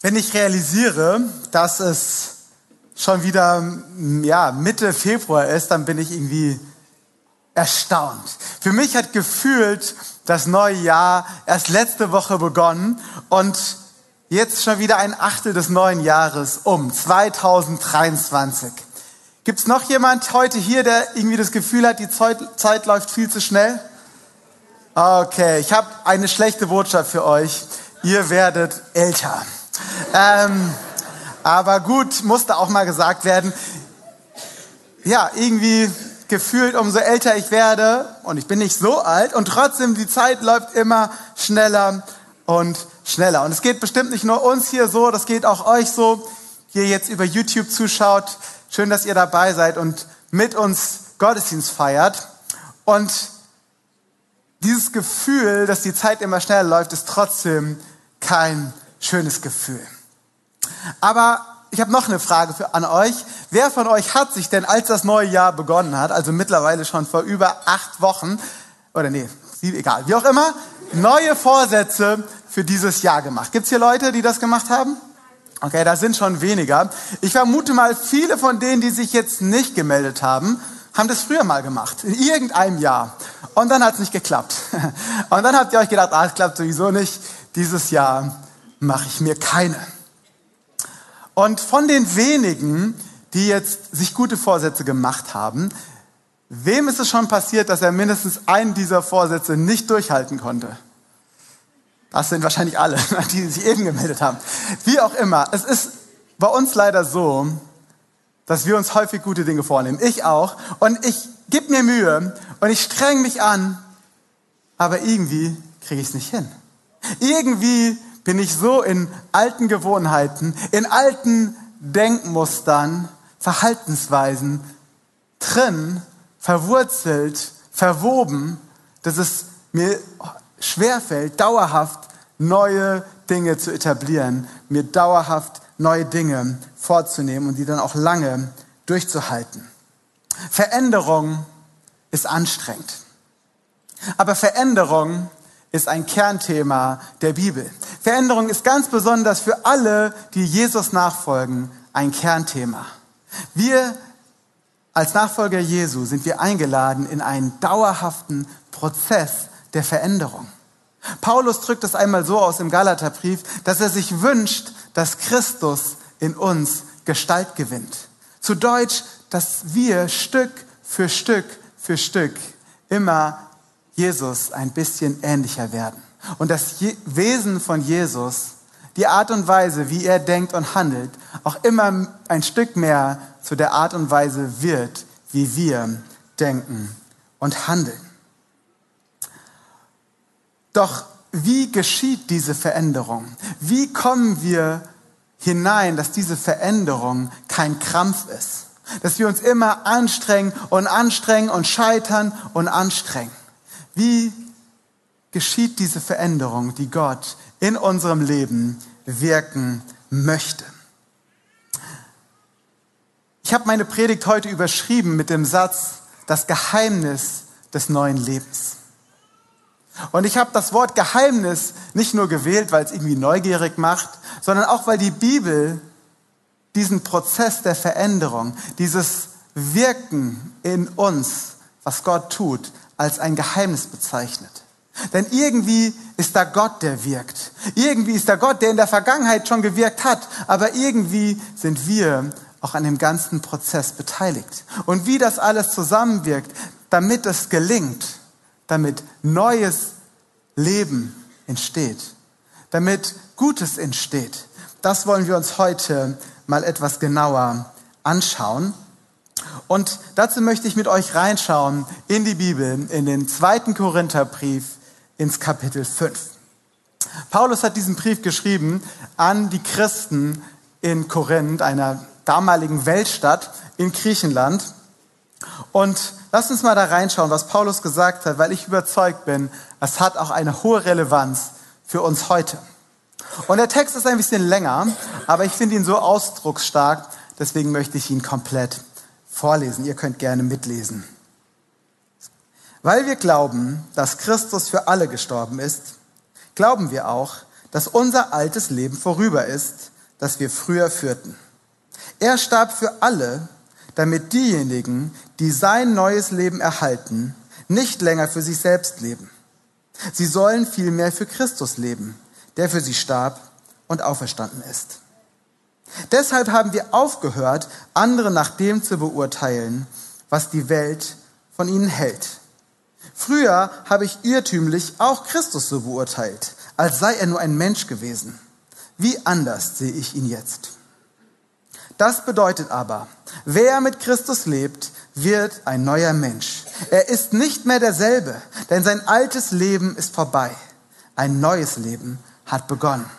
Wenn ich realisiere, dass es schon wieder ja, Mitte Februar ist, dann bin ich irgendwie erstaunt. Für mich hat gefühlt das neue Jahr erst letzte Woche begonnen und jetzt schon wieder ein Achtel des neuen Jahres um, 2023. Gibt es noch jemand heute hier, der irgendwie das Gefühl hat, die Zeit, läuft viel zu schnell? Okay, ich habe eine schlechte Botschaft für euch. Ihr werdet älter. Ähm, aber gut, musste auch mal gesagt werden. Ja, irgendwie gefühlt, umso älter ich werde, und ich bin nicht so alt, und trotzdem die Zeit läuft immer schneller und schneller. Und es geht bestimmt nicht nur uns hier so, das geht auch euch so, hier jetzt über YouTube zuschaut. Schön, dass ihr dabei seid und mit uns Gottesdienst feiert. Und dieses Gefühl, dass die Zeit immer schneller läuft, ist trotzdem kein schönes Gefühl. Aber ich habe noch eine Frage für, an euch. Wer von euch hat sich denn, als das neue Jahr begonnen hat, also mittlerweile schon vor über acht Wochen, oder nee, egal, wie auch immer, neue Vorsätze für dieses Jahr gemacht? Gibt es hier Leute, die das gemacht haben? Okay, da sind schon weniger. Ich vermute mal, viele von denen, die sich jetzt nicht gemeldet haben, haben das früher mal gemacht, in irgendeinem Jahr. Und dann hat es nicht geklappt. Und dann habt ihr euch gedacht, ah, es klappt sowieso nicht. Dieses Jahr mache ich mir keine. Und von den wenigen, die jetzt sich gute Vorsätze gemacht haben, wem ist es schon passiert, dass er mindestens einen dieser Vorsätze nicht durchhalten konnte? Das sind wahrscheinlich alle, die sich eben gemeldet haben. Wie auch immer, es ist bei uns leider so, dass wir uns häufig gute Dinge vornehmen. Ich auch. Und ich gebe mir Mühe und ich streng mich an, aber irgendwie kriege ich es nicht hin. Irgendwie bin ich so in alten Gewohnheiten, in alten Denkmustern, Verhaltensweisen drin, verwurzelt, verwoben, dass es mir schwerfällt, dauerhaft neue Dinge zu etablieren, mir dauerhaft neue Dinge vorzunehmen und die dann auch lange durchzuhalten. Veränderung ist anstrengend. Aber Veränderung ist ein Kernthema der Bibel. Veränderung ist ganz besonders für alle, die Jesus nachfolgen, ein Kernthema. Wir als Nachfolger Jesu sind wir eingeladen in einen dauerhaften Prozess der Veränderung. Paulus drückt es einmal so aus im Galaterbrief, dass er sich wünscht, dass Christus in uns Gestalt gewinnt. Zu Deutsch, dass wir Stück für Stück für Stück immer Jesus ein bisschen ähnlicher werden. Und das Wesen von Jesus, die Art und Weise, wie er denkt und handelt, auch immer ein Stück mehr zu der Art und Weise wird, wie wir denken und handeln. Doch wie geschieht diese Veränderung? Wie kommen wir hinein, dass diese Veränderung kein Krampf ist? Dass wir uns immer anstrengen und anstrengen und scheitern und anstrengen. Wie geschieht diese Veränderung, die Gott in unserem Leben wirken möchte? Ich habe meine Predigt heute überschrieben mit dem Satz, das Geheimnis des neuen Lebens. Und ich habe das Wort Geheimnis nicht nur gewählt, weil es irgendwie neugierig macht, sondern auch, weil die Bibel diesen Prozess der Veränderung, dieses Wirken in uns, was Gott tut, als ein Geheimnis bezeichnet. Denn irgendwie ist da Gott, der wirkt. Irgendwie ist da Gott, der in der Vergangenheit schon gewirkt hat. Aber irgendwie sind wir auch an dem ganzen Prozess beteiligt. Und wie das alles zusammenwirkt, damit es gelingt, damit neues Leben entsteht, damit Gutes entsteht, das wollen wir uns heute mal etwas genauer anschauen. Und dazu möchte ich mit euch reinschauen in die Bibel, in den zweiten Korintherbrief ins Kapitel 5. Paulus hat diesen Brief geschrieben an die Christen in Korinth, einer damaligen Weltstadt in Griechenland. Und lasst uns mal da reinschauen, was Paulus gesagt hat, weil ich überzeugt bin, es hat auch eine hohe Relevanz für uns heute. Und der Text ist ein bisschen länger, aber ich finde ihn so ausdrucksstark, deswegen möchte ich ihn komplett vorlesen. Ihr könnt gerne mitlesen. Weil wir glauben, dass Christus für alle gestorben ist, glauben wir auch, dass unser altes Leben vorüber ist, das wir früher führten. Er starb für alle, damit diejenigen, die sein neues Leben erhalten, nicht länger für sich selbst leben. Sie sollen vielmehr für Christus leben, der für sie starb und auferstanden ist. Deshalb haben wir aufgehört, andere nach dem zu beurteilen, was die Welt von ihnen hält. Früher habe ich irrtümlich auch Christus so beurteilt, als sei er nur ein Mensch gewesen. Wie anders sehe ich ihn jetzt. Das bedeutet aber, wer mit Christus lebt, wird ein neuer Mensch. Er ist nicht mehr derselbe, denn sein altes Leben ist vorbei. Ein neues Leben hat begonnen.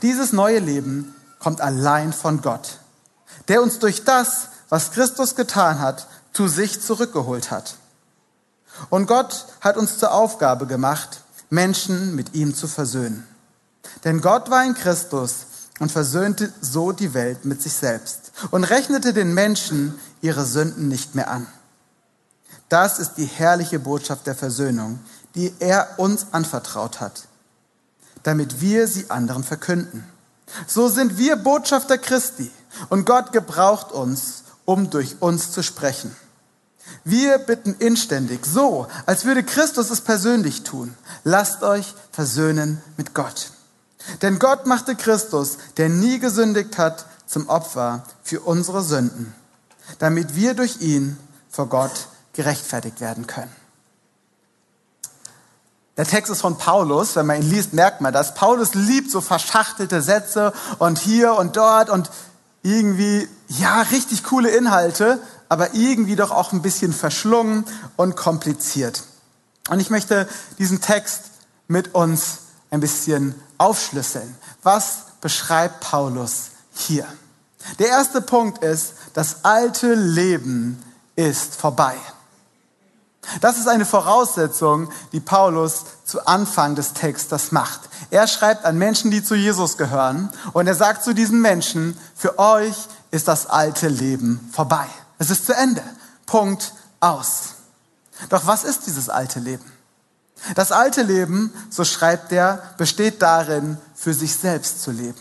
Dieses neue Leben kommt allein von Gott, der uns durch das, was Christus getan hat, zu sich zurückgeholt hat. Und Gott hat uns zur Aufgabe gemacht, Menschen mit ihm zu versöhnen. Denn Gott war in Christus und versöhnte so die Welt mit sich selbst und rechnete den Menschen ihre Sünden nicht mehr an. Das ist die herrliche Botschaft der Versöhnung, die er uns anvertraut hat, damit wir sie anderen verkünden. So sind wir Botschafter Christi und Gott gebraucht uns, um durch uns zu sprechen. Wir bitten inständig, so, als würde Christus es persönlich tun. Lasst euch versöhnen mit Gott. Denn Gott machte Christus, der nie gesündigt hat, zum Opfer für unsere Sünden, damit wir durch ihn vor Gott gerechtfertigt werden können. Der Text ist von Paulus. Wenn man ihn liest, merkt man das. Paulus liebt so verschachtelte Sätze und hier und dort und irgendwie, ja, richtig coole Inhalte, aber irgendwie doch auch ein bisschen verschlungen und kompliziert. Und ich möchte diesen Text mit uns ein bisschen aufschlüsseln. Was beschreibt Paulus hier? Der erste Punkt ist, das alte Leben ist vorbei. Das ist eine Voraussetzung, die Paulus zu Anfang des Textes macht. Er schreibt an Menschen, die zu Jesus gehören, und er sagt zu diesen Menschen, für euch ist das alte Leben vorbei. Es ist zu Ende. Punkt aus. Doch was ist dieses alte Leben? Das alte Leben, so schreibt er, besteht darin, für sich selbst zu leben.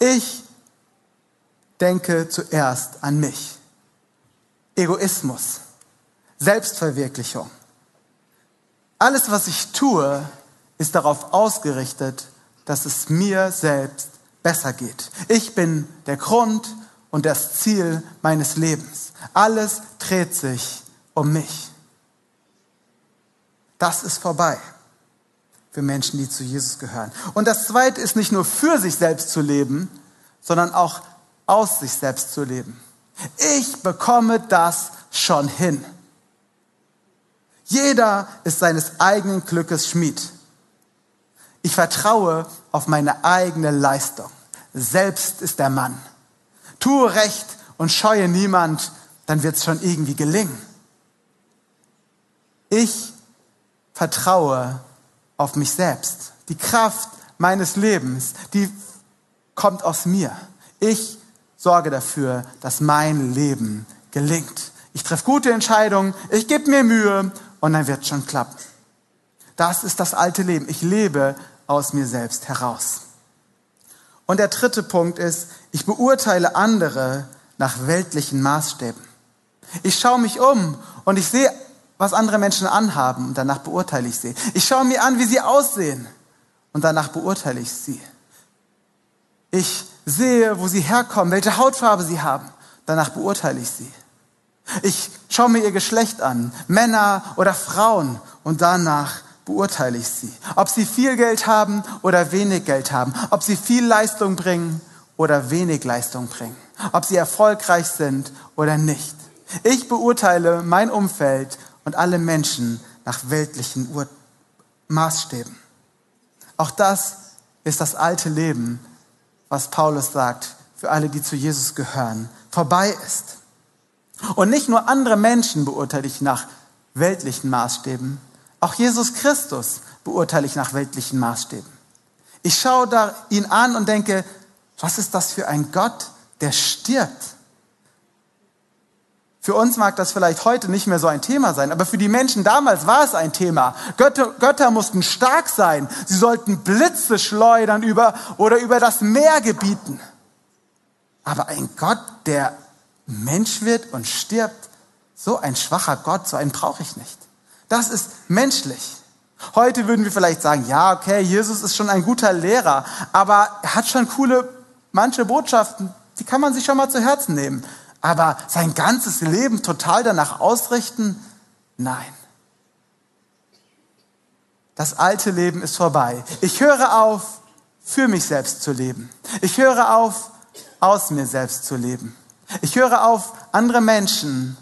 Ich denke zuerst an mich. Egoismus. Selbstverwirklichung. Alles, was ich tue, ist darauf ausgerichtet, dass es mir selbst besser geht. Ich bin der Grund und das Ziel meines Lebens. Alles dreht sich um mich. Das ist vorbei für Menschen, die zu Jesus gehören. Und das Zweite ist nicht nur für sich selbst zu leben, sondern auch aus sich selbst zu leben. Ich bekomme das schon hin. Jeder ist seines eigenen Glückes Schmied. Ich vertraue auf meine eigene Leistung. Selbst ist der Mann. Tue recht und scheue niemand, dann wird es schon irgendwie gelingen. Ich vertraue auf mich selbst. Die Kraft meines Lebens, die kommt aus mir. Ich sorge dafür, dass mein Leben gelingt. Ich treffe gute Entscheidungen, ich gebe mir Mühe und dann wird es schon klappen. Das ist das alte Leben. Ich lebe aus mir selbst heraus. Und der dritte Punkt ist, ich beurteile andere nach weltlichen Maßstäben. Ich schaue mich um und ich sehe, was andere Menschen anhaben und danach beurteile ich sie. Ich schaue mir an, wie sie aussehen und danach beurteile ich sie. Ich sehe, wo sie herkommen, welche Hautfarbe sie haben, danach beurteile ich sie. Ich schaue mir ihr Geschlecht an, Männer oder Frauen, und danach beurteile ich sie. Ob sie viel Geld haben oder wenig Geld haben, ob sie viel Leistung bringen oder wenig Leistung bringen, ob sie erfolgreich sind oder nicht. Ich beurteile mein Umfeld und alle Menschen nach weltlichen Ur Maßstäben. Auch das ist das alte Leben, was Paulus sagt, für alle, die zu Jesus gehören, vorbei ist. Und nicht nur andere Menschen beurteile ich nach weltlichen Maßstäben, auch Jesus Christus beurteile ich nach weltlichen Maßstäben. Ich schaue da ihn an und denke, was ist das für ein Gott, der stirbt? Für uns mag das vielleicht heute nicht mehr so ein Thema sein, aber für die Menschen damals war es ein Thema. Götter, Götter mussten stark sein. Sie sollten Blitze schleudern über oder über das Meer gebieten. Aber ein Gott, der Mensch wird und stirbt, so ein schwacher Gott, so einen brauche ich nicht. Das ist menschlich. Heute würden wir vielleicht sagen, ja, okay, Jesus ist schon ein guter Lehrer, aber er hat schon coole, manche Botschaften, die kann man sich schon mal zu Herzen nehmen. Aber sein ganzes Leben total danach ausrichten? Nein. Das alte Leben ist vorbei. Ich höre auf, für mich selbst zu leben. Ich höre auf, aus mir selbst zu leben. Ich höre auf, andere Menschen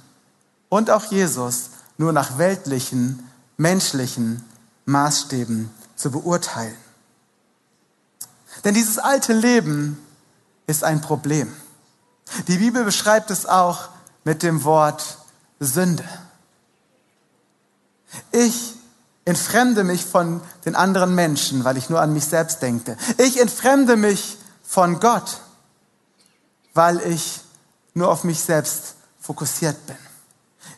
und auch Jesus nur nach weltlichen, menschlichen Maßstäben zu beurteilen. Denn dieses alte Leben ist ein Problem. Die Bibel beschreibt es auch mit dem Wort Sünde. Ich entfremde mich von den anderen Menschen, weil ich nur an mich selbst denke. Ich entfremde mich von Gott, weil ich nur auf mich selbst fokussiert bin.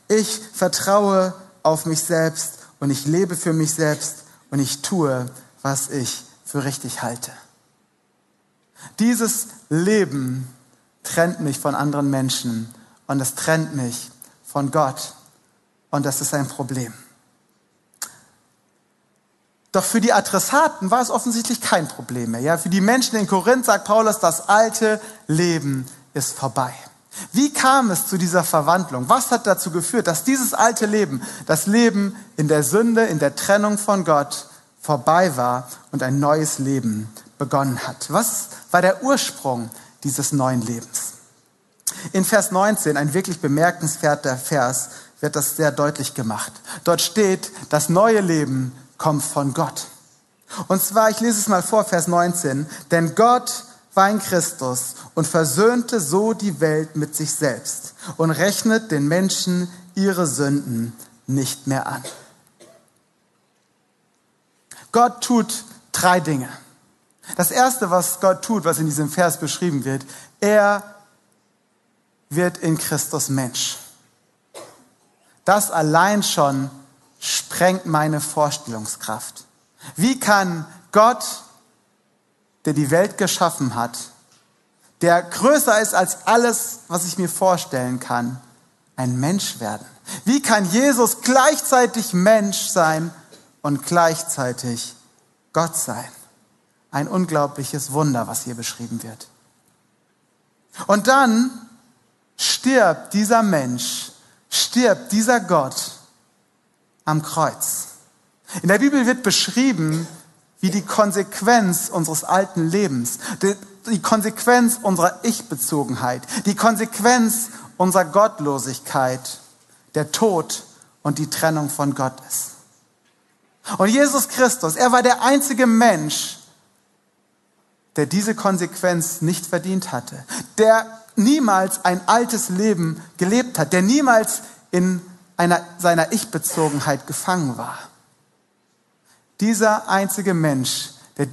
Ich vertraue auf mich selbst und ich lebe für mich selbst und ich tue, was ich für richtig halte. Dieses Leben trennt mich von anderen Menschen und es trennt mich von Gott. Und das ist ein Problem. Doch für die Adressaten war es offensichtlich kein Problem mehr. Ja, für die Menschen in Korinth sagt Paulus, das alte Leben ist vorbei. Wie kam es zu dieser Verwandlung? Was hat dazu geführt, dass dieses alte Leben, das Leben in der Sünde, in der Trennung von Gott vorbei war und ein neues Leben begonnen hat? Was war der Ursprung dieses neuen Lebens. In Vers 19, ein wirklich bemerkenswerter Vers, wird das sehr deutlich gemacht. Dort steht, das neue Leben kommt von Gott. Und zwar, ich lese es mal vor, Vers 19, denn Gott war in Christus und versöhnte so die Welt mit sich selbst und rechnet den Menschen ihre Sünden nicht mehr an. Gott tut drei Dinge. Das Erste, was Gott tut, was in diesem Vers beschrieben wird, er wird in Christus Mensch. Das allein schon sprengt meine Vorstellungskraft. Wie kann Gott, der die Welt geschaffen hat, der größer ist als alles, was ich mir vorstellen kann, ein Mensch werden? Wie kann Jesus gleichzeitig Mensch sein und gleichzeitig Gott sein? ein unglaubliches Wunder, was hier beschrieben wird. Und dann stirbt dieser Mensch, stirbt dieser Gott am Kreuz. In der Bibel wird beschrieben, wie die Konsequenz unseres alten Lebens, die, Konsequenz unserer Ich-Bezogenheit, die Konsequenz unserer Gottlosigkeit, der Tod und die Trennung von Gott ist. Und Jesus Christus, er war der einzige Mensch, der diese Konsequenz nicht verdient hatte, der niemals ein altes Leben gelebt hat, der niemals in einer, seiner Ich-Bezogenheit gefangen war. Dieser einzige Mensch, der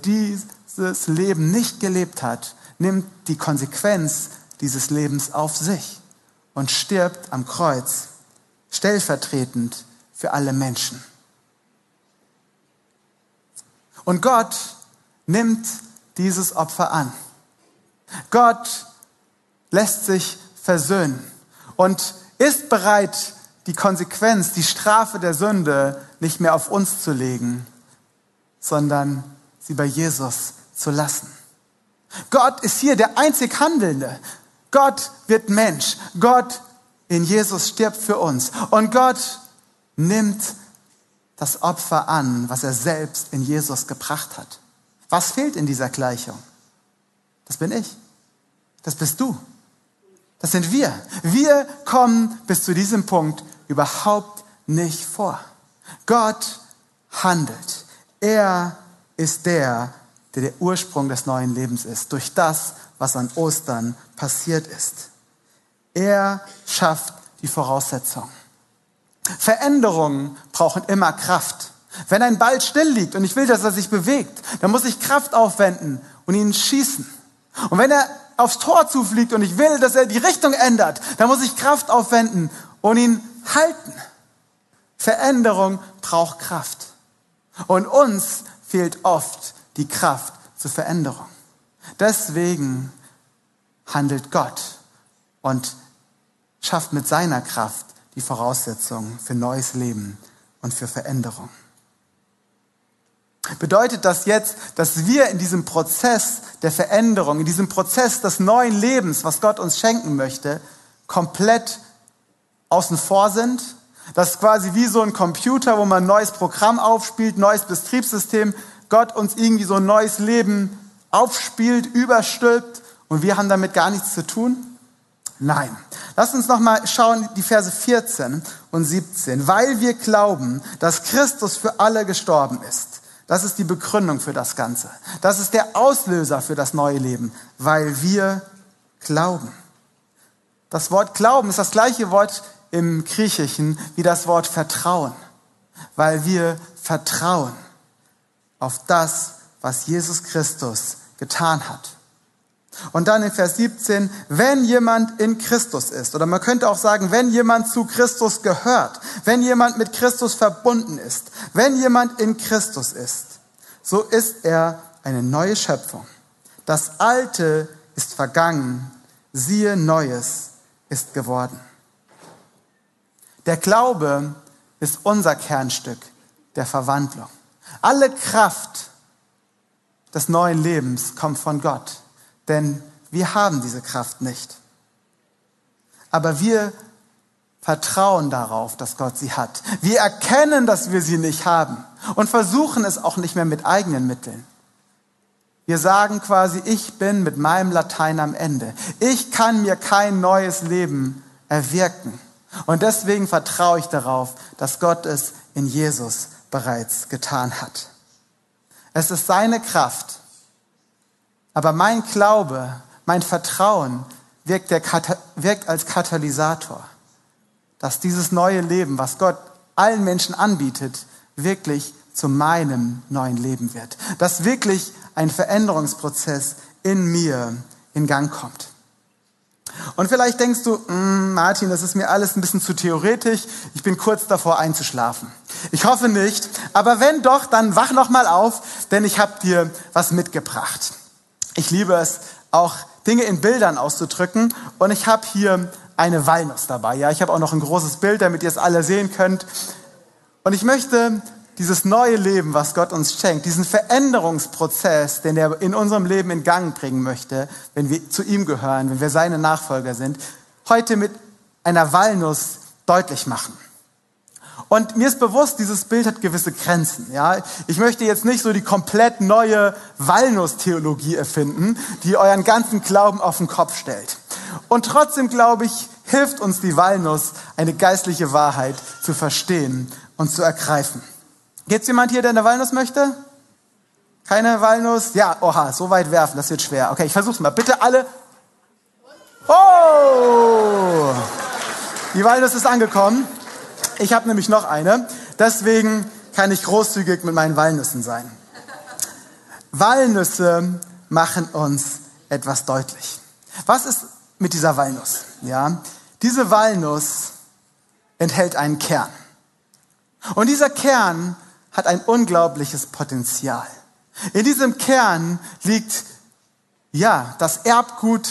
dieses Leben nicht gelebt hat, nimmt die Konsequenz dieses Lebens auf sich und stirbt am Kreuz, stellvertretend für alle Menschen. Und Gott nimmt dieses Opfer an. Gott lässt sich versöhnen und ist bereit, die Konsequenz, die Strafe der Sünde nicht mehr auf uns zu legen, sondern sie bei Jesus zu lassen. Gott ist hier der einzig Handelnde. Gott wird Mensch. Gott in Jesus stirbt für uns. Und Gott nimmt das Opfer an, was er selbst in Jesus gebracht hat. Was fehlt in dieser Gleichung? Das bin ich. Das bist du. Das sind wir. Wir kommen bis zu diesem Punkt überhaupt nicht vor. Gott handelt. Er ist der, der der Ursprung des neuen Lebens ist, durch das, was an Ostern passiert ist. Er schafft die Voraussetzungen. Veränderungen brauchen immer Kraft. Wenn ein Ball still liegt und ich will, dass er sich bewegt, dann muss ich Kraft aufwenden und ihn schießen. Und wenn er aufs Tor zufliegt und ich will, dass er die Richtung ändert, dann muss ich Kraft aufwenden und ihn halten. Veränderung braucht Kraft. Und uns fehlt oft die Kraft zur Veränderung. Deswegen handelt Gott und schafft mit seiner Kraft die Voraussetzungen für neues Leben und für Veränderung. Bedeutet das jetzt, dass wir in diesem Prozess der Veränderung, in diesem Prozess des neuen Lebens, was Gott uns schenken möchte, komplett außen vor sind? Das ist quasi wie so ein Computer, wo man ein neues Programm aufspielt, neues Betriebssystem, Gott uns irgendwie so ein neues Leben aufspielt, überstülpt und wir haben damit gar nichts zu tun? Nein. Lass uns noch mal schauen die Verse 14 und 17. Weil wir glauben, dass Christus für alle gestorben ist das ist die Begründung für das Ganze. Das ist der Auslöser für das neue Leben, weil wir glauben. Das Wort Glauben ist das gleiche Wort im Griechischen wie das Wort Vertrauen, weil wir vertrauen auf das, was Jesus Christus getan hat. Und dann in Vers 17, wenn jemand in Christus ist, oder man könnte auch sagen, wenn jemand zu Christus gehört, wenn jemand mit Christus verbunden ist, wenn jemand in Christus ist, so ist er eine neue Schöpfung. Das Alte ist vergangen, siehe Neues ist geworden. Der Glaube ist unser Kernstück der Verwandlung. Alle Kraft des neuen Lebens kommt von Gott denn wir haben diese Kraft nicht. Aber wir vertrauen darauf, dass Gott sie hat. Wir erkennen, dass wir sie nicht haben und versuchen es auch nicht mehr mit eigenen Mitteln. Wir sagen quasi, ich bin mit meinem Latein am Ende. Ich kann mir kein neues Leben erwirken. Und deswegen vertraue ich darauf, dass Gott es in Jesus bereits getan hat. Es ist seine Kraft, aber mein Glaube, mein Vertrauen wirkt, wirkt als Katalysator, dass dieses neue Leben, was Gott allen Menschen anbietet, wirklich zu meinem neuen Leben wird. Dass wirklich ein Veränderungsprozess in mir in Gang kommt. Und vielleicht denkst du, mm, Martin, das ist mir alles ein bisschen zu theoretisch. Ich bin kurz davor einzuschlafen. Ich hoffe nicht, aber wenn doch, dann wach noch mal auf, denn ich habe dir was mitgebracht. Ich liebe es, auch Dinge in Bildern auszudrücken. Und ich habe hier eine Walnuss dabei. Ja, ich habe auch noch ein großes Bild, damit ihr es alle sehen könnt. Und ich möchte dieses neue Leben, was Gott uns schenkt, diesen Veränderungsprozess, den er in unserem Leben in Gang bringen möchte, wenn wir zu ihm gehören, wenn wir seine Nachfolger sind, heute mit einer Walnuss deutlich machen. Und mir ist bewusst, dieses Bild hat gewisse Grenzen. Ja, ich möchte jetzt nicht so die komplett neue Walnuss-Theologie erfinden, die euren ganzen Glauben auf den Kopf stellt. Und trotzdem glaube ich, hilft uns die Walnuss, eine geistliche Wahrheit zu verstehen und zu ergreifen. Gibt es jemand hier, der eine Walnuss möchte? Keine Walnuss? Ja, oha, so weit werfen, das wird schwer. Okay, ich versuch's mal. Bitte alle. Oh! Die Walnuss ist angekommen. Ich habe nämlich noch eine. Deswegen kann ich großzügig mit meinen Walnüssen sein. Walnüsse machen uns etwas deutlich. Was ist mit dieser Walnuss? Ja, diese Walnuss enthält einen Kern. Und dieser Kern hat ein unglaubliches Potenzial. In diesem Kern liegt ja das Erbgut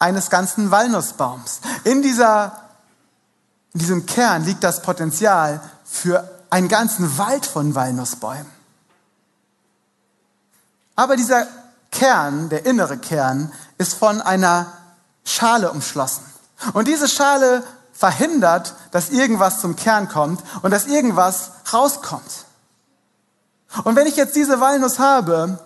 eines ganzen Walnussbaums. In dieser in diesem Kern liegt das Potenzial für einen ganzen Wald von Walnussbäumen. Aber dieser Kern, der innere Kern, ist von einer Schale umschlossen. Und diese Schale verhindert, dass irgendwas zum Kern kommt und dass irgendwas rauskommt. Und wenn ich jetzt diese Walnuss habe,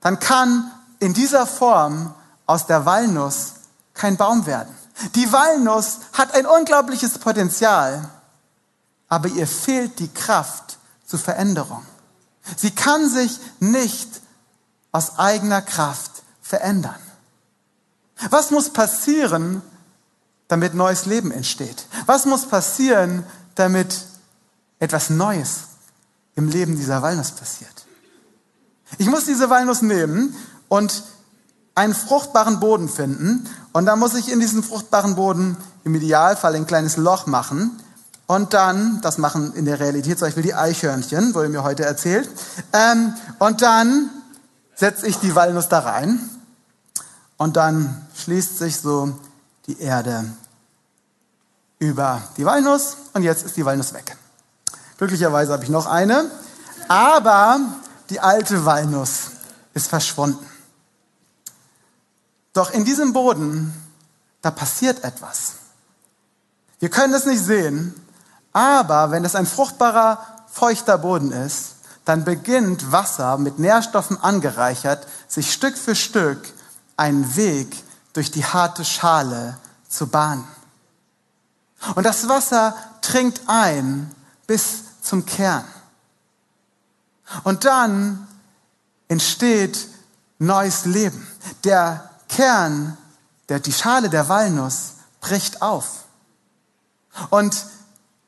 dann kann in dieser Form aus der Walnuss kein Baum werden. Die Walnuss hat ein unglaubliches Potenzial, aber ihr fehlt die Kraft zur Veränderung. Sie kann sich nicht aus eigener Kraft verändern. Was muss passieren, damit neues Leben entsteht? Was muss passieren, damit etwas Neues im Leben dieser Walnuss passiert? Ich muss diese Walnuss nehmen und einen fruchtbaren Boden finden und dann muss ich in diesen fruchtbaren Boden im Idealfall ein kleines Loch machen und dann, das machen in der Realität zum Beispiel die Eichhörnchen, wurde mir heute erzählt, ähm, und dann setze ich die Walnuss da rein und dann schließt sich so die Erde über die Walnuss und jetzt ist die Walnuss weg. Glücklicherweise habe ich noch eine, aber die alte Walnuss ist verschwunden. Doch in diesem Boden, da passiert etwas. Wir können es nicht sehen, aber wenn es ein fruchtbarer, feuchter Boden ist, dann beginnt Wasser mit Nährstoffen angereichert, sich Stück für Stück einen Weg durch die harte Schale zu bahnen. Und das Wasser trinkt ein bis zum Kern. Und dann entsteht neues Leben. Der Kern, der, die Schale der Walnuss bricht auf. Und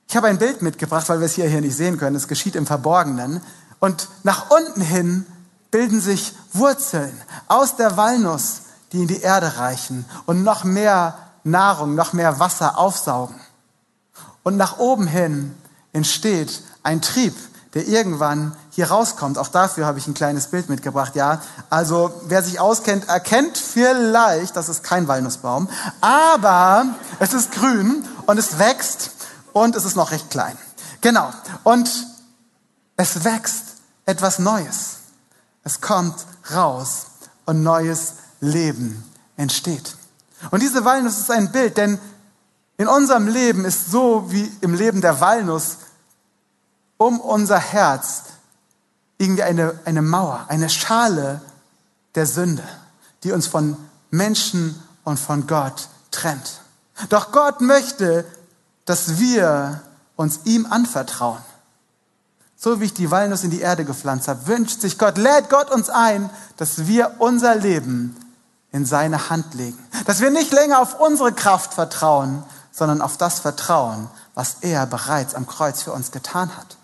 ich habe ein Bild mitgebracht, weil wir es hier, hier nicht sehen können. Es geschieht im Verborgenen. Und nach unten hin bilden sich Wurzeln aus der Walnuss, die in die Erde reichen und noch mehr Nahrung, noch mehr Wasser aufsaugen. Und nach oben hin entsteht ein Trieb, der irgendwann hier rauskommt. Auch dafür habe ich ein kleines Bild mitgebracht. Ja, also wer sich auskennt, erkennt vielleicht, das ist kein Walnussbaum, aber es ist grün und es wächst und es ist noch recht klein. Genau. Und es wächst etwas Neues. Es kommt raus und neues Leben entsteht. Und diese Walnuss ist ein Bild, denn in unserem Leben ist so wie im Leben der Walnuss um unser Herz irgendwie eine, eine Mauer, eine Schale der Sünde, die uns von Menschen und von Gott trennt. Doch Gott möchte, dass wir uns ihm anvertrauen. So wie ich die Walnuss in die Erde gepflanzt habe, wünscht sich Gott, lädt Gott uns ein, dass wir unser Leben in seine Hand legen. Dass wir nicht länger auf unsere Kraft vertrauen, sondern auf das vertrauen, was er bereits am Kreuz für uns getan hat.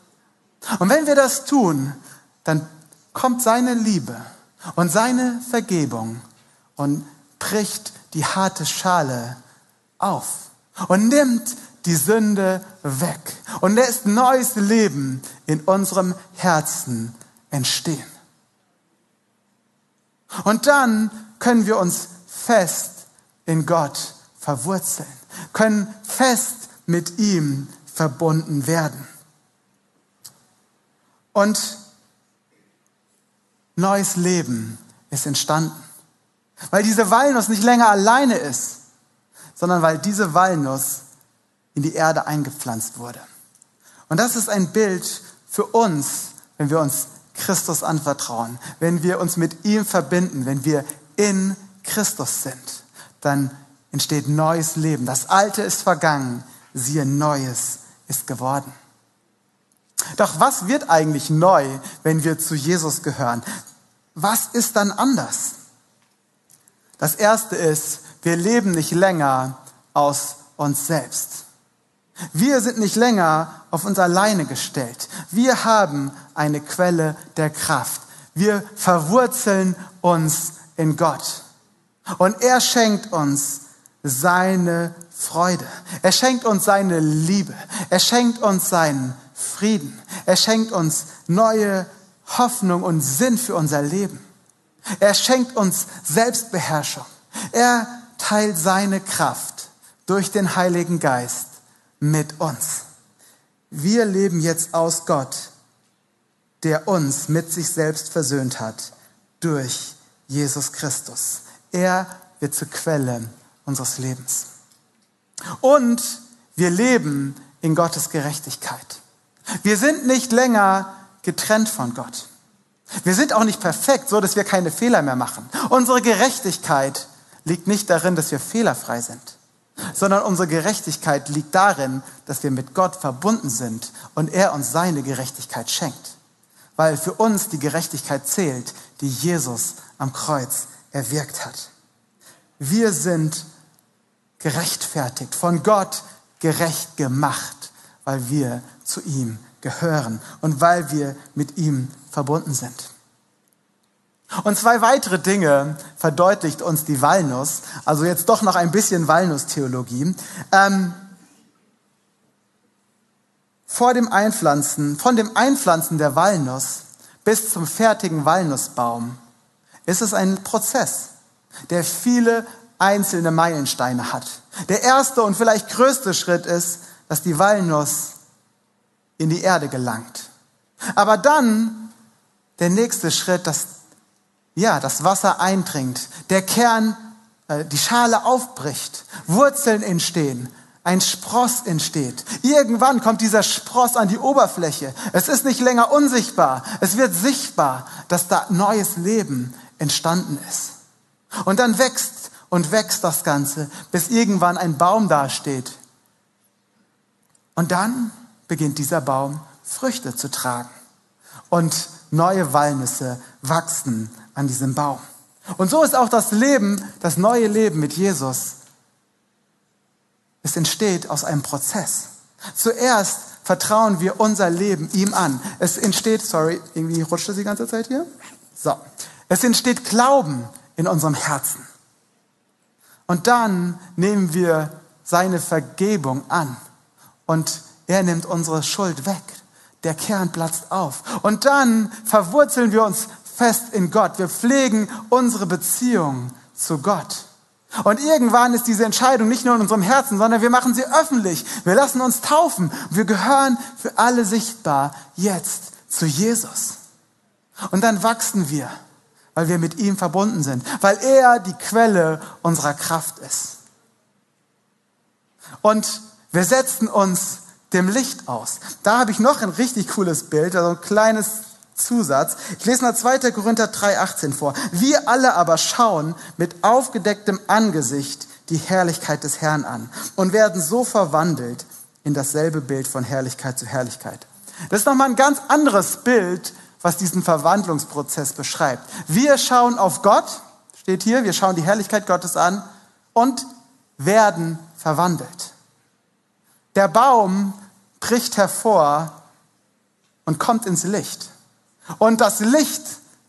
Und wenn wir das tun, dann kommt seine Liebe und seine Vergebung und bricht die harte Schale auf und nimmt die Sünde weg und lässt neues Leben in unserem Herzen entstehen. Und dann können wir uns fest in Gott verwurzeln, können fest mit ihm verbunden werden. Und neues Leben ist entstanden. Weil diese Walnuss nicht länger alleine ist, sondern weil diese Walnuss in die Erde eingepflanzt wurde. Und das ist ein Bild für uns, wenn wir uns Christus anvertrauen, wenn wir uns mit ihm verbinden, wenn wir in Christus sind, dann entsteht neues Leben. Das Alte ist vergangen, siehe Neues ist geworden. Doch was wird eigentlich neu, wenn wir zu Jesus gehören? Was ist dann anders? Das Erste ist, wir leben nicht länger aus uns selbst. Wir sind nicht länger auf uns alleine gestellt. Wir haben eine Quelle der Kraft. Wir verwurzeln uns in Gott. Und er schenkt uns seine Freude. Er schenkt uns seine Liebe. Er schenkt uns seinen Frieden. Er schenkt uns neue Hoffnung und Sinn für unser Leben. Er schenkt uns Selbstbeherrschung. Er teilt seine Kraft durch den Heiligen Geist mit uns. Wir leben jetzt aus Gott, der uns mit sich selbst versöhnt hat durch Jesus Christus. Er wird zur Quelle unseres Lebens. Und wir leben in Gottes Gerechtigkeit. Wir sind nicht länger getrennt von Gott. Wir sind auch nicht perfekt, so dass wir keine Fehler mehr machen. Unsere Gerechtigkeit liegt nicht darin, dass wir fehlerfrei sind, sondern unsere Gerechtigkeit liegt darin, dass wir mit Gott verbunden sind und er uns seine Gerechtigkeit schenkt. Weil für uns die Gerechtigkeit zählt, die Jesus am Kreuz erwirkt hat. Wir sind gerechtfertigt, von Gott gerecht gemacht, weil wir zu ihm gehören und weil wir mit ihm verbunden sind. Und zwei weitere Dinge verdeutlicht uns die Walnuss, also jetzt doch noch ein bisschen Walnusstheologie. Ähm, vor dem Einpflanzen, von dem Einpflanzen der Walnuss bis zum fertigen Walnussbaum ist es ein Prozess, der viele einzelne Meilensteine hat. Der erste und vielleicht größte Schritt ist, dass die Walnuss in die Erde gelangt. Aber dann der nächste Schritt, dass ja, das Wasser eindringt, der Kern, äh, die Schale aufbricht, Wurzeln entstehen, ein Spross entsteht. Irgendwann kommt dieser Spross an die Oberfläche. Es ist nicht länger unsichtbar. Es wird sichtbar, dass da neues Leben entstanden ist. Und dann wächst und wächst das Ganze, bis irgendwann ein Baum dasteht. Und dann beginnt dieser Baum Früchte zu tragen. Und neue Walnüsse wachsen an diesem Baum. Und so ist auch das Leben, das neue Leben mit Jesus. Es entsteht aus einem Prozess. Zuerst vertrauen wir unser Leben ihm an. Es entsteht, sorry, irgendwie rutscht es die ganze Zeit hier. So. Es entsteht Glauben in unserem Herzen. Und dann nehmen wir seine Vergebung an. Und er nimmt unsere Schuld weg. Der Kern platzt auf. Und dann verwurzeln wir uns fest in Gott. Wir pflegen unsere Beziehung zu Gott. Und irgendwann ist diese Entscheidung nicht nur in unserem Herzen, sondern wir machen sie öffentlich. Wir lassen uns taufen. Wir gehören für alle sichtbar jetzt zu Jesus. Und dann wachsen wir, weil wir mit ihm verbunden sind, weil er die Quelle unserer Kraft ist. Und wir setzen uns dem Licht aus. Da habe ich noch ein richtig cooles Bild, also ein kleines Zusatz. Ich lese mal 2. Korinther 3,18 vor. Wir alle aber schauen mit aufgedecktem Angesicht die Herrlichkeit des Herrn an und werden so verwandelt in dasselbe Bild von Herrlichkeit zu Herrlichkeit. Das ist nochmal ein ganz anderes Bild, was diesen Verwandlungsprozess beschreibt. Wir schauen auf Gott, steht hier, wir schauen die Herrlichkeit Gottes an und werden verwandelt. Der Baum bricht hervor und kommt ins Licht. Und das Licht,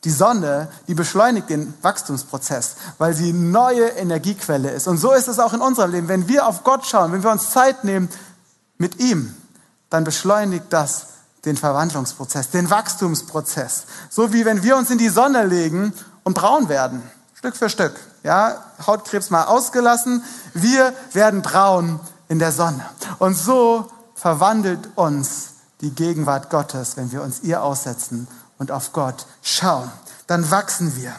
die Sonne, die beschleunigt den Wachstumsprozess, weil sie neue Energiequelle ist. Und so ist es auch in unserem Leben. Wenn wir auf Gott schauen, wenn wir uns Zeit nehmen mit ihm, dann beschleunigt das den Verwandlungsprozess, den Wachstumsprozess. So wie wenn wir uns in die Sonne legen und braun werden, Stück für Stück. Ja, Hautkrebs mal ausgelassen, wir werden braun in der Sonne. Und so verwandelt uns die Gegenwart Gottes, wenn wir uns ihr aussetzen und auf Gott schauen. Dann wachsen wir.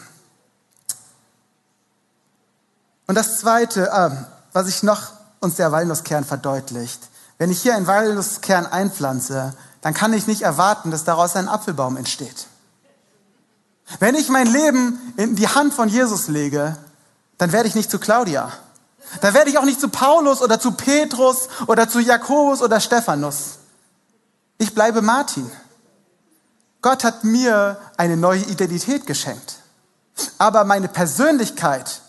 Und das Zweite, äh, was ich noch uns der Walnusskern verdeutlicht, wenn ich hier einen Walnusskern einpflanze, dann kann ich nicht erwarten, dass daraus ein Apfelbaum entsteht. Wenn ich mein Leben in die Hand von Jesus lege, dann werde ich nicht zu Claudia. Dann werde ich auch nicht zu Paulus oder zu Petrus oder zu Jakobus oder Stephanus. Ich bleibe Martin. Gott hat mir eine neue Identität geschenkt. Aber meine Persönlichkeit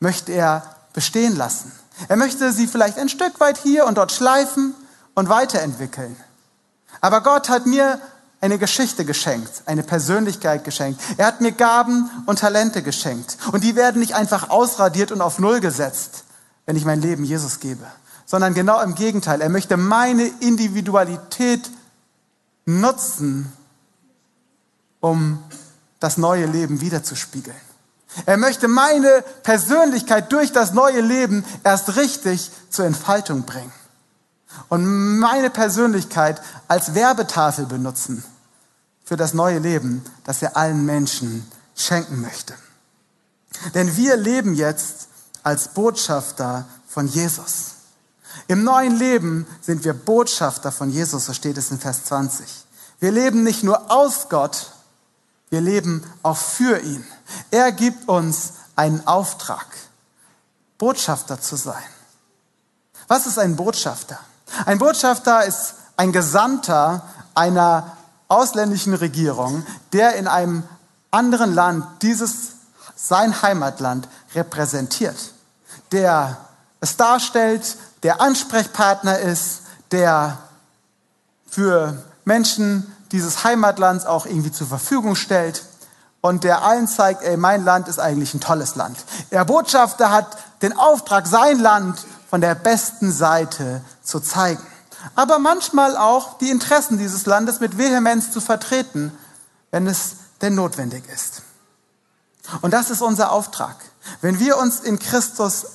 möchte er bestehen lassen. Er möchte sie vielleicht ein Stück weit hier und dort schleifen und weiterentwickeln. Aber Gott hat mir eine Geschichte geschenkt, eine Persönlichkeit geschenkt. Er hat mir Gaben und Talente geschenkt. Und die werden nicht einfach ausradiert und auf Null gesetzt, wenn ich mein Leben Jesus gebe, sondern genau im Gegenteil. Er möchte meine Individualität nutzen, um das neue Leben wiederzuspiegeln. Er möchte meine Persönlichkeit durch das neue Leben erst richtig zur Entfaltung bringen. Und meine Persönlichkeit als Werbetafel benutzen für das neue Leben, das er allen Menschen schenken möchte. Denn wir leben jetzt als Botschafter von Jesus. Im neuen Leben sind wir Botschafter von Jesus, so steht es in Vers 20. Wir leben nicht nur aus Gott, wir leben auch für ihn. Er gibt uns einen Auftrag, Botschafter zu sein. Was ist ein Botschafter? Ein Botschafter ist ein Gesandter einer ausländischen Regierung, der in einem anderen Land dieses, sein Heimatland repräsentiert, der es darstellt, der Ansprechpartner ist, der für Menschen dieses Heimatlands auch irgendwie zur Verfügung stellt. und der allen zeigt, ey, mein Land ist eigentlich ein tolles Land. Der Botschafter hat den Auftrag, sein Land von der besten Seite zu zeigen. Aber manchmal auch die Interessen dieses Landes mit Vehemenz zu vertreten, wenn es denn notwendig ist. Und das ist unser Auftrag. Wenn wir uns in Christus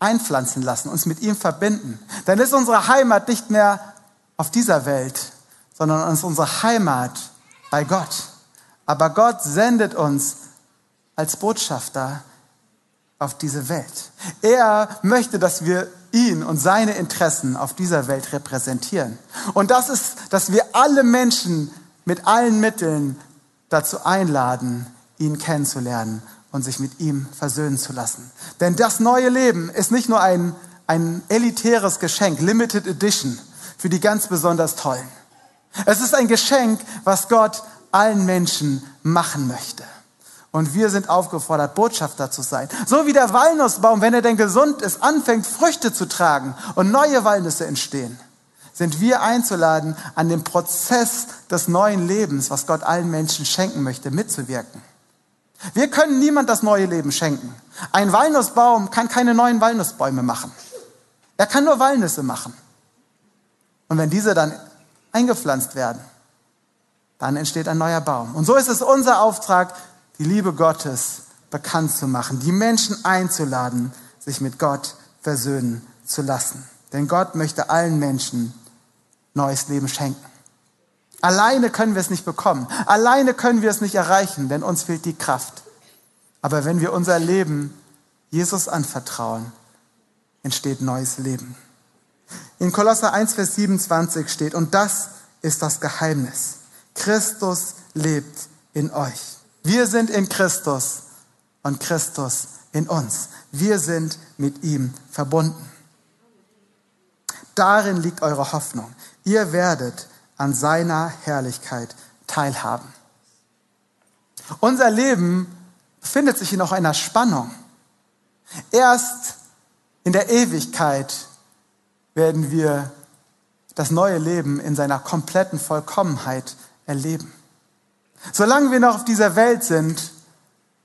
einpflanzen lassen, uns mit ihm verbinden, dann ist unsere Heimat nicht mehr auf dieser Welt, sondern ist unsere Heimat bei Gott. Aber Gott sendet uns als Botschafter auf diese Welt. Er möchte, dass wir ihn und seine Interessen auf dieser Welt repräsentieren. Und das ist, dass wir alle Menschen mit allen Mitteln dazu einladen, ihn kennenzulernen und sich mit ihm versöhnen zu lassen. Denn das neue Leben ist nicht nur ein, ein elitäres Geschenk, Limited Edition, für die ganz besonders Tollen. Es ist ein Geschenk, was Gott allen Menschen machen möchte. Und wir sind aufgefordert, Botschafter zu sein. So wie der Walnussbaum, wenn er denn gesund ist, anfängt, Früchte zu tragen und neue Walnüsse entstehen, sind wir einzuladen, an dem Prozess des neuen Lebens, was Gott allen Menschen schenken möchte, mitzuwirken. Wir können niemand das neue Leben schenken. Ein Walnussbaum kann keine neuen Walnussbäume machen. Er kann nur Walnüsse machen. Und wenn diese dann eingepflanzt werden, dann entsteht ein neuer Baum. Und so ist es unser Auftrag, die Liebe Gottes bekannt zu machen, die Menschen einzuladen, sich mit Gott versöhnen zu lassen. Denn Gott möchte allen Menschen neues Leben schenken. Alleine können wir es nicht bekommen. Alleine können wir es nicht erreichen, denn uns fehlt die Kraft. Aber wenn wir unser Leben Jesus anvertrauen, entsteht neues Leben. In Kolosser 1, Vers 27 steht, und das ist das Geheimnis. Christus lebt in euch. Wir sind in Christus und Christus in uns. Wir sind mit ihm verbunden. Darin liegt eure Hoffnung. Ihr werdet an seiner Herrlichkeit teilhaben. Unser Leben befindet sich in auch einer Spannung. Erst in der Ewigkeit werden wir das neue Leben in seiner kompletten Vollkommenheit erleben. Solange wir noch auf dieser Welt sind,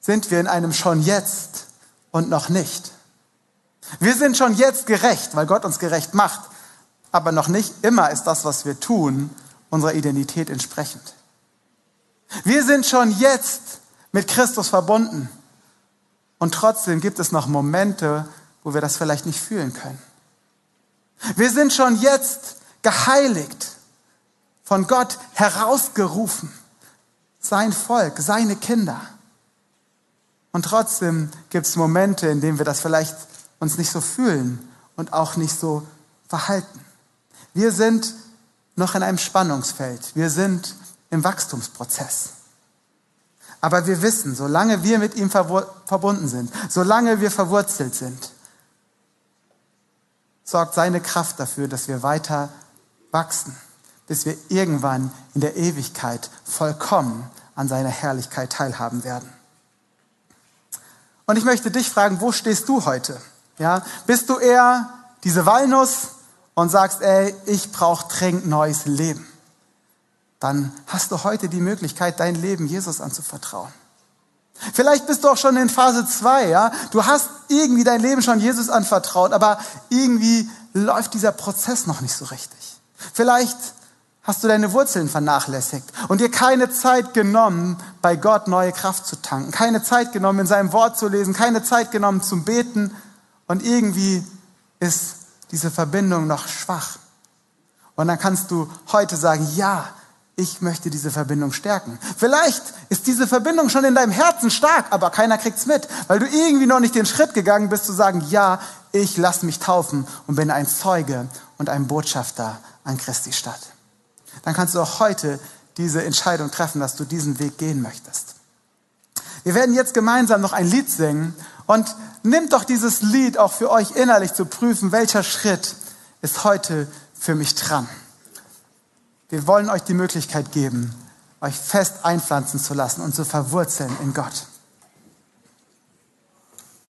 sind wir in einem schon jetzt und noch nicht. Wir sind schon jetzt gerecht, weil Gott uns gerecht macht, aber noch nicht immer ist das, was wir tun, unserer Identität entsprechend. Wir sind schon jetzt mit Christus verbunden und trotzdem gibt es noch Momente, wo wir das vielleicht nicht fühlen können. Wir sind schon jetzt geheiligt, von Gott herausgerufen sein Volk, seine Kinder. Und trotzdem gibt es Momente, in denen wir das vielleicht uns nicht so fühlen und auch nicht so verhalten. Wir sind noch in einem Spannungsfeld. Wir sind im Wachstumsprozess. Aber wir wissen, solange wir mit ihm verbunden sind, solange wir verwurzelt sind, sorgt seine Kraft dafür, dass wir weiter wachsen bis wir irgendwann in der Ewigkeit vollkommen an seiner Herrlichkeit teilhaben werden. Und ich möchte dich fragen, wo stehst du heute? Ja, bist du eher diese Walnuss und sagst, ey, ich brauche dringend neues Leben? Dann hast du heute die Möglichkeit, dein Leben Jesus anzuvertrauen. Vielleicht bist du auch schon in Phase 2, ja? Du hast irgendwie dein Leben schon Jesus anvertraut, aber irgendwie läuft dieser Prozess noch nicht so richtig. Vielleicht hast du deine Wurzeln vernachlässigt und dir keine Zeit genommen, bei Gott neue Kraft zu tanken, keine Zeit genommen, in seinem Wort zu lesen, keine Zeit genommen zum Beten und irgendwie ist diese Verbindung noch schwach. Und dann kannst du heute sagen, ja, ich möchte diese Verbindung stärken. Vielleicht ist diese Verbindung schon in deinem Herzen stark, aber keiner kriegt's mit, weil du irgendwie noch nicht den Schritt gegangen bist zu sagen, ja, ich lasse mich taufen und bin ein Zeuge und ein Botschafter an Christi Stadt dann kannst du auch heute diese Entscheidung treffen, dass du diesen Weg gehen möchtest. Wir werden jetzt gemeinsam noch ein Lied singen und nimmt doch dieses Lied auch für euch innerlich zu prüfen, welcher Schritt ist heute für mich dran. Wir wollen euch die Möglichkeit geben, euch fest einpflanzen zu lassen und zu verwurzeln in Gott.